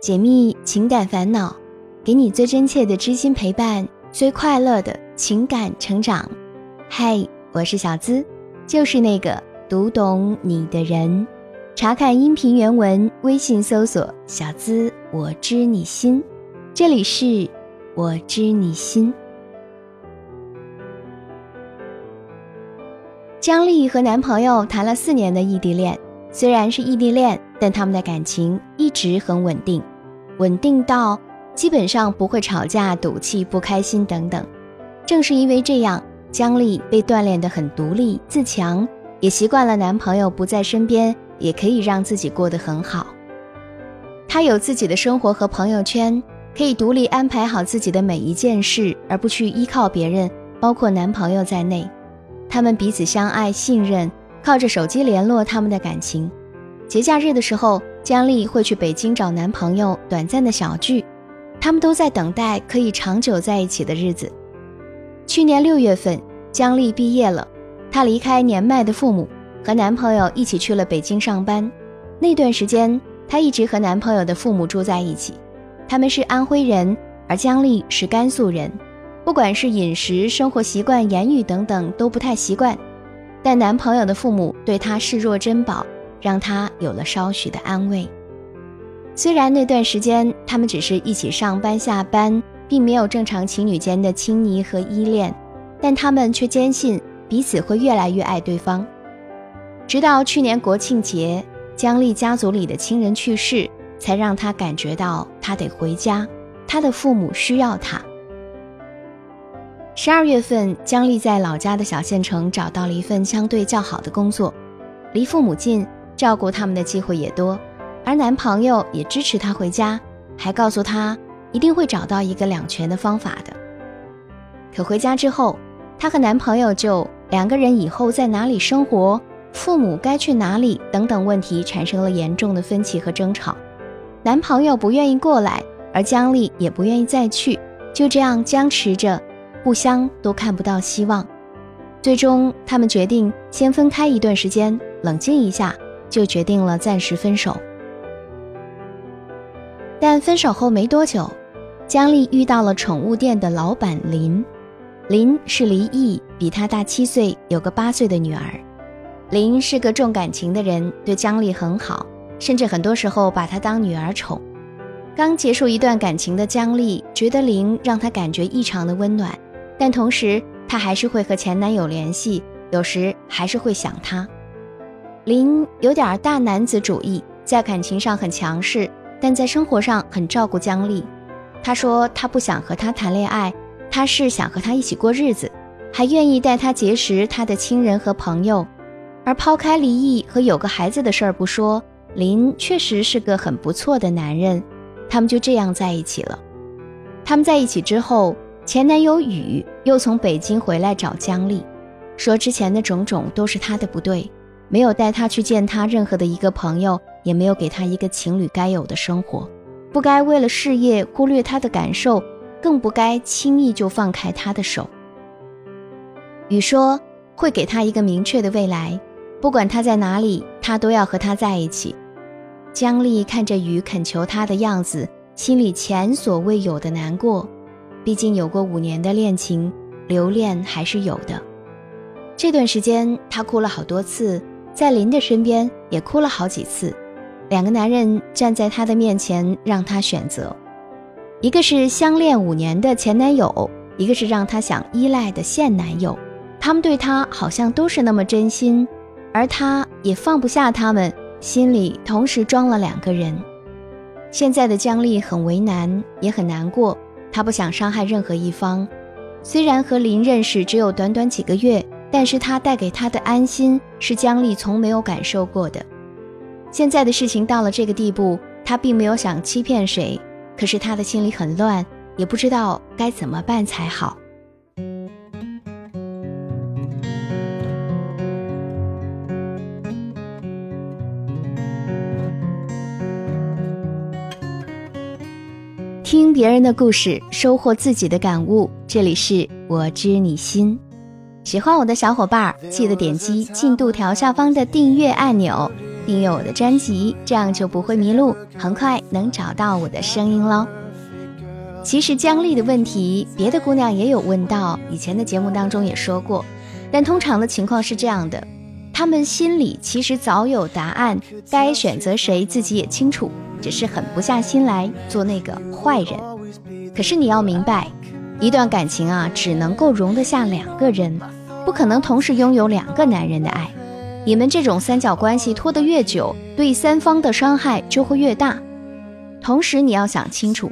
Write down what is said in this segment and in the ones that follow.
解密情感烦恼，给你最真切的知心陪伴，最快乐的情感成长。嗨，我是小资，就是那个读懂你的人。查看音频原文，微信搜索“小资我知你心”，这里是我知你心。姜丽和男朋友谈了四年的异地恋，虽然是异地恋，但他们的感情一直很稳定。稳定到基本上不会吵架、赌气、不开心等等。正是因为这样，姜丽被锻炼得很独立自强，也习惯了男朋友不在身边也可以让自己过得很好。她有自己的生活和朋友圈，可以独立安排好自己的每一件事，而不去依靠别人，包括男朋友在内。他们彼此相爱、信任，靠着手机联络他们的感情。节假日的时候。姜丽会去北京找男朋友短暂的小聚，他们都在等待可以长久在一起的日子。去年六月份，姜丽毕业了，她离开年迈的父母，和男朋友一起去了北京上班。那段时间，她一直和男朋友的父母住在一起。他们是安徽人，而姜丽是甘肃人，不管是饮食、生活习惯、言语等等都不太习惯，但男朋友的父母对她视若珍宝。让他有了稍许的安慰。虽然那段时间他们只是一起上班下班，并没有正常情侣间的亲昵和依恋，但他们却坚信彼此会越来越爱对方。直到去年国庆节，姜丽家族里的亲人去世，才让他感觉到他得回家，他的父母需要他。十二月份，姜丽在老家的小县城找到了一份相对较好的工作，离父母近。照顾他们的机会也多，而男朋友也支持她回家，还告诉她一定会找到一个两全的方法的。可回家之后，她和男朋友就两个人以后在哪里生活、父母该去哪里等等问题产生了严重的分歧和争吵。男朋友不愿意过来，而姜丽也不愿意再去，就这样僵持着，互相都看不到希望。最终，他们决定先分开一段时间，冷静一下。就决定了暂时分手，但分手后没多久，姜丽遇到了宠物店的老板林。林是离异，比她大七岁，有个八岁的女儿。林是个重感情的人，对姜丽很好，甚至很多时候把她当女儿宠。刚结束一段感情的姜丽觉得林让她感觉异常的温暖，但同时她还是会和前男友联系，有时还是会想他。林有点大男子主义，在感情上很强势，但在生活上很照顾姜丽。他说他不想和她谈恋爱，他是想和她一起过日子，还愿意带她结识他的亲人和朋友。而抛开离异和有个孩子的事儿不说，林确实是个很不错的男人。他们就这样在一起了。他们在一起之后，前男友雨又从北京回来找姜丽，说之前的种种都是他的不对。没有带他去见他任何的一个朋友，也没有给他一个情侣该有的生活，不该为了事业忽略他的感受，更不该轻易就放开他的手。雨说会给他一个明确的未来，不管他在哪里，他都要和他在一起。姜丽看着雨恳求他的样子，心里前所未有的难过，毕竟有过五年的恋情，留恋还是有的。这段时间，他哭了好多次。在林的身边也哭了好几次，两个男人站在他的面前，让他选择，一个是相恋五年的前男友，一个是让他想依赖的现男友。他们对他好像都是那么真心，而他也放不下他们，心里同时装了两个人。现在的姜丽很为难，也很难过，她不想伤害任何一方。虽然和林认识只有短短几个月。但是他带给他的安心是姜丽从没有感受过的。现在的事情到了这个地步，他并没有想欺骗谁，可是他的心里很乱，也不知道该怎么办才好。听别人的故事，收获自己的感悟。这里是我知你心。喜欢我的小伙伴，记得点击进度条下方的订阅按钮。订阅我的专辑，这样就不会迷路，很快能找到我的声音喽。其实姜丽的问题，别的姑娘也有问到，以前的节目当中也说过，但通常的情况是这样的，她们心里其实早有答案，该选择谁自己也清楚，只是狠不下心来做那个坏人。可是你要明白，一段感情啊，只能够容得下两个人，不可能同时拥有两个男人的爱。你们这种三角关系拖得越久，对三方的伤害就会越大。同时，你要想清楚。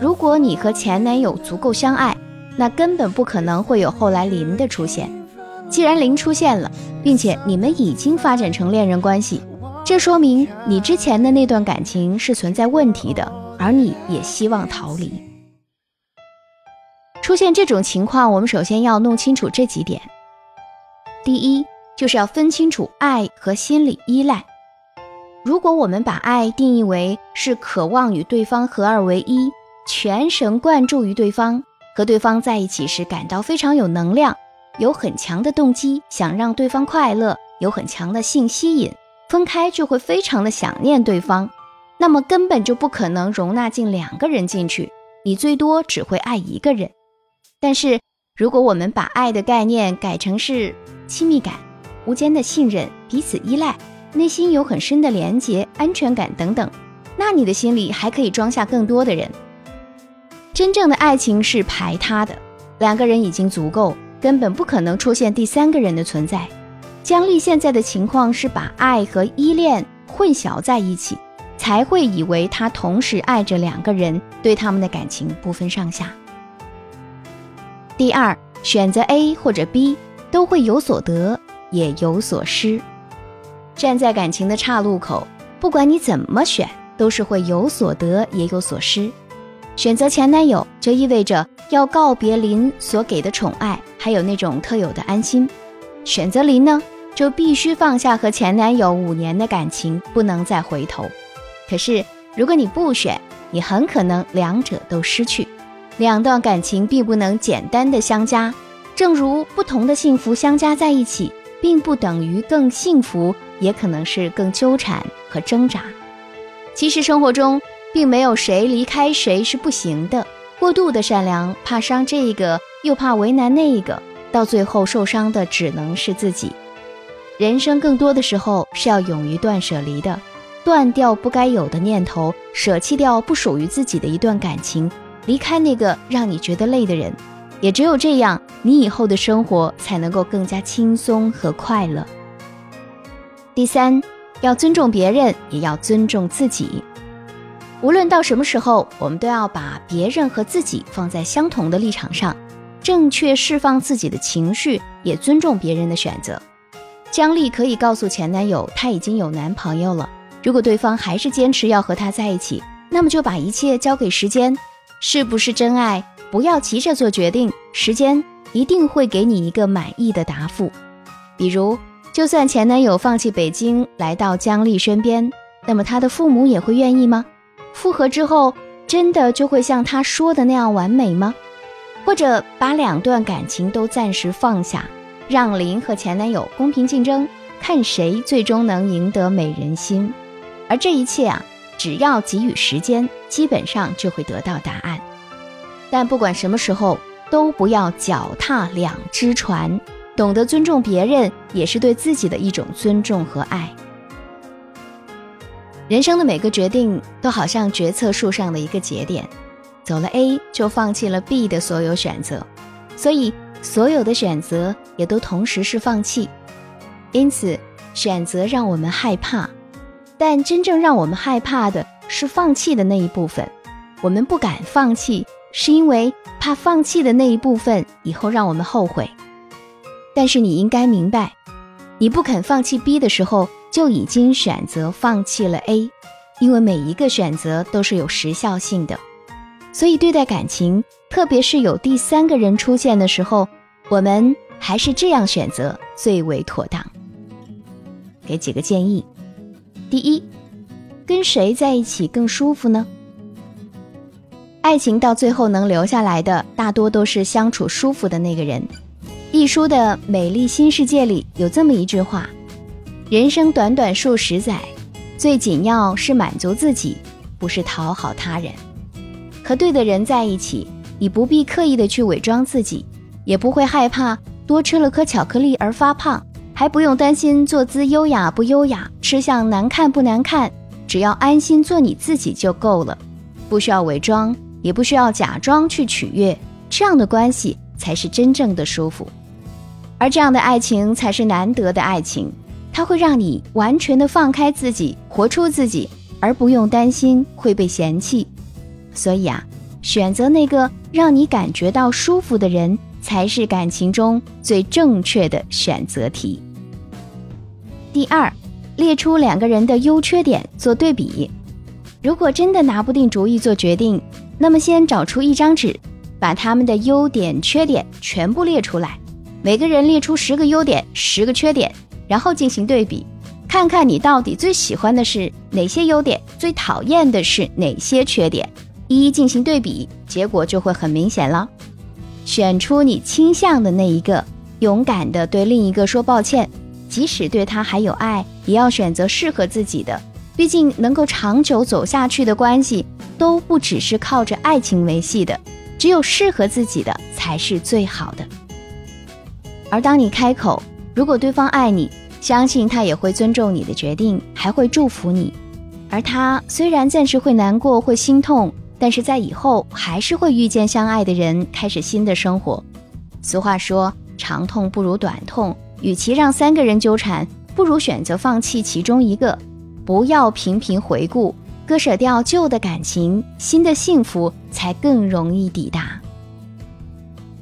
如果你和前男友足够相爱，那根本不可能会有后来林的出现。既然林出现了，并且你们已经发展成恋人关系，这说明你之前的那段感情是存在问题的，而你也希望逃离。出现这种情况，我们首先要弄清楚这几点：第一，就是要分清楚爱和心理依赖。如果我们把爱定义为是渴望与对方合二为一。全神贯注于对方，和对方在一起时感到非常有能量，有很强的动机想让对方快乐，有很强的性吸引。分开就会非常的想念对方，那么根本就不可能容纳进两个人进去，你最多只会爱一个人。但是如果我们把爱的概念改成是亲密感、无间的信任、彼此依赖、内心有很深的连结、安全感等等，那你的心里还可以装下更多的人。真正的爱情是排他的，两个人已经足够，根本不可能出现第三个人的存在。姜丽现在的情况是把爱和依恋混淆在一起，才会以为她同时爱着两个人，对他们的感情不分上下。第二，选择 A 或者 B 都会有所得，也有所失。站在感情的岔路口，不管你怎么选，都是会有所得，也有所失。选择前男友，就意味着要告别林所给的宠爱，还有那种特有的安心。选择林呢，就必须放下和前男友五年的感情，不能再回头。可是，如果你不选，你很可能两者都失去。两段感情并不能简单的相加，正如不同的幸福相加在一起，并不等于更幸福，也可能是更纠缠和挣扎。其实生活中。并没有谁离开谁是不行的。过度的善良，怕伤这个，又怕为难那个，到最后受伤的只能是自己。人生更多的时候是要勇于断舍离的，断掉不该有的念头，舍弃掉不属于自己的一段感情，离开那个让你觉得累的人。也只有这样，你以后的生活才能够更加轻松和快乐。第三，要尊重别人，也要尊重自己。无论到什么时候，我们都要把别人和自己放在相同的立场上，正确释放自己的情绪，也尊重别人的选择。姜丽可以告诉前男友，她已经有男朋友了。如果对方还是坚持要和他在一起，那么就把一切交给时间。是不是真爱？不要急着做决定，时间一定会给你一个满意的答复。比如，就算前男友放弃北京来到姜丽身边，那么他的父母也会愿意吗？复合之后，真的就会像他说的那样完美吗？或者把两段感情都暂时放下，让林和前男友公平竞争，看谁最终能赢得美人心？而这一切啊，只要给予时间，基本上就会得到答案。但不管什么时候，都不要脚踏两只船，懂得尊重别人，也是对自己的一种尊重和爱。人生的每个决定都好像决策树上的一个节点，走了 A 就放弃了 B 的所有选择，所以所有的选择也都同时是放弃。因此，选择让我们害怕，但真正让我们害怕的是放弃的那一部分。我们不敢放弃，是因为怕放弃的那一部分以后让我们后悔。但是你应该明白，你不肯放弃 B 的时候。就已经选择放弃了 A，因为每一个选择都是有时效性的，所以对待感情，特别是有第三个人出现的时候，我们还是这样选择最为妥当。给几个建议：第一，跟谁在一起更舒服呢？爱情到最后能留下来的，大多都是相处舒服的那个人。一书的《美丽新世界》里有这么一句话。人生短短数十载，最紧要是满足自己，不是讨好他人。和对的人在一起，你不必刻意的去伪装自己，也不会害怕多吃了颗巧克力而发胖，还不用担心坐姿优雅不优雅，吃相难看不难看。只要安心做你自己就够了，不需要伪装，也不需要假装去取悦，这样的关系才是真正的舒服。而这样的爱情才是难得的爱情。它会让你完全的放开自己，活出自己，而不用担心会被嫌弃。所以啊，选择那个让你感觉到舒服的人，才是感情中最正确的选择题。第二，列出两个人的优缺点做对比。如果真的拿不定主意做决定，那么先找出一张纸，把他们的优点、缺点全部列出来，每个人列出十个优点，十个缺点。然后进行对比，看看你到底最喜欢的是哪些优点，最讨厌的是哪些缺点，一一进行对比，结果就会很明显了。选出你倾向的那一个，勇敢的对另一个说抱歉，即使对他还有爱，也要选择适合自己的。毕竟能够长久走下去的关系，都不只是靠着爱情维系的，只有适合自己的才是最好的。而当你开口，如果对方爱你，相信他也会尊重你的决定，还会祝福你。而他虽然暂时会难过、会心痛，但是在以后还是会遇见相爱的人，开始新的生活。俗话说，长痛不如短痛，与其让三个人纠缠，不如选择放弃其中一个。不要频频回顾，割舍掉旧的感情，新的幸福才更容易抵达。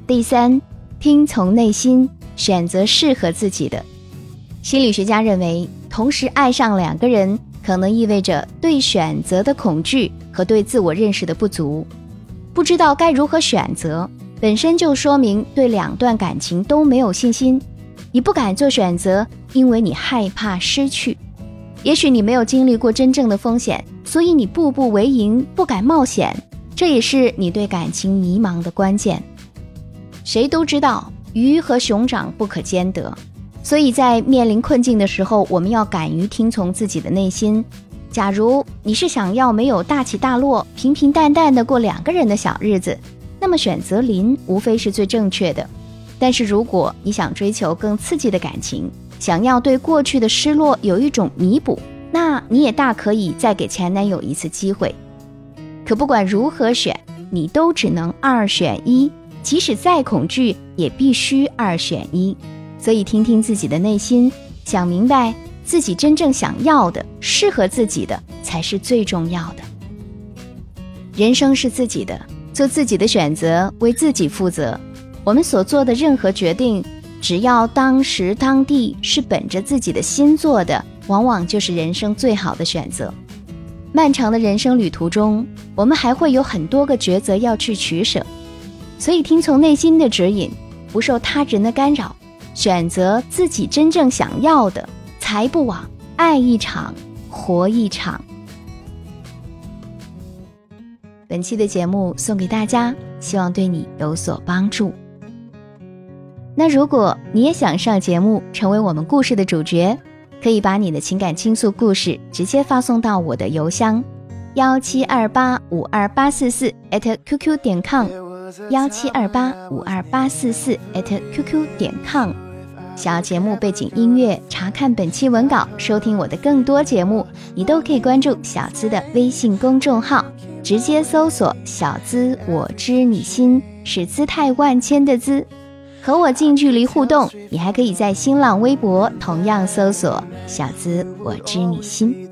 第三，听从内心。选择适合自己的。心理学家认为，同时爱上两个人，可能意味着对选择的恐惧和对自我认识的不足，不知道该如何选择，本身就说明对两段感情都没有信心。你不敢做选择，因为你害怕失去。也许你没有经历过真正的风险，所以你步步为营，不敢冒险。这也是你对感情迷茫的关键。谁都知道。鱼和熊掌不可兼得，所以在面临困境的时候，我们要敢于听从自己的内心。假如你是想要没有大起大落、平平淡淡的过两个人的小日子，那么选择林无非是最正确的。但是如果你想追求更刺激的感情，想要对过去的失落有一种弥补，那你也大可以再给前男友一次机会。可不管如何选，你都只能二选一。即使再恐惧，也必须二选一。所以，听听自己的内心，想明白自己真正想要的、适合自己的，才是最重要的。人生是自己的，做自己的选择，为自己负责。我们所做的任何决定，只要当时当地是本着自己的心做的，往往就是人生最好的选择。漫长的人生旅途中，我们还会有很多个抉择要去取舍。所以，听从内心的指引，不受他人的干扰，选择自己真正想要的，才不枉爱一场，活一场。本期的节目送给大家，希望对你有所帮助。那如果你也想上节目，成为我们故事的主角，可以把你的情感倾诉故事直接发送到我的邮箱：幺七二八五二八四四 @QQ 点 com。幺七二八五二八四四 @QQ 点 com，想要节目背景音乐，查看本期文稿，收听我的更多节目，你都可以关注小资的微信公众号，直接搜索“小资我知你心”，是姿态万千的“资”，和我近距离互动。你还可以在新浪微博同样搜索“小资我知你心”，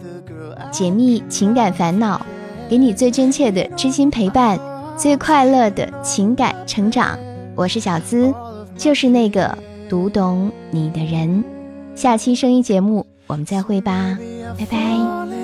解密情感烦恼，给你最真切的知心陪伴。最快乐的情感成长，我是小资，就是那个读懂你的人。下期声音节目，我们再会吧，拜拜。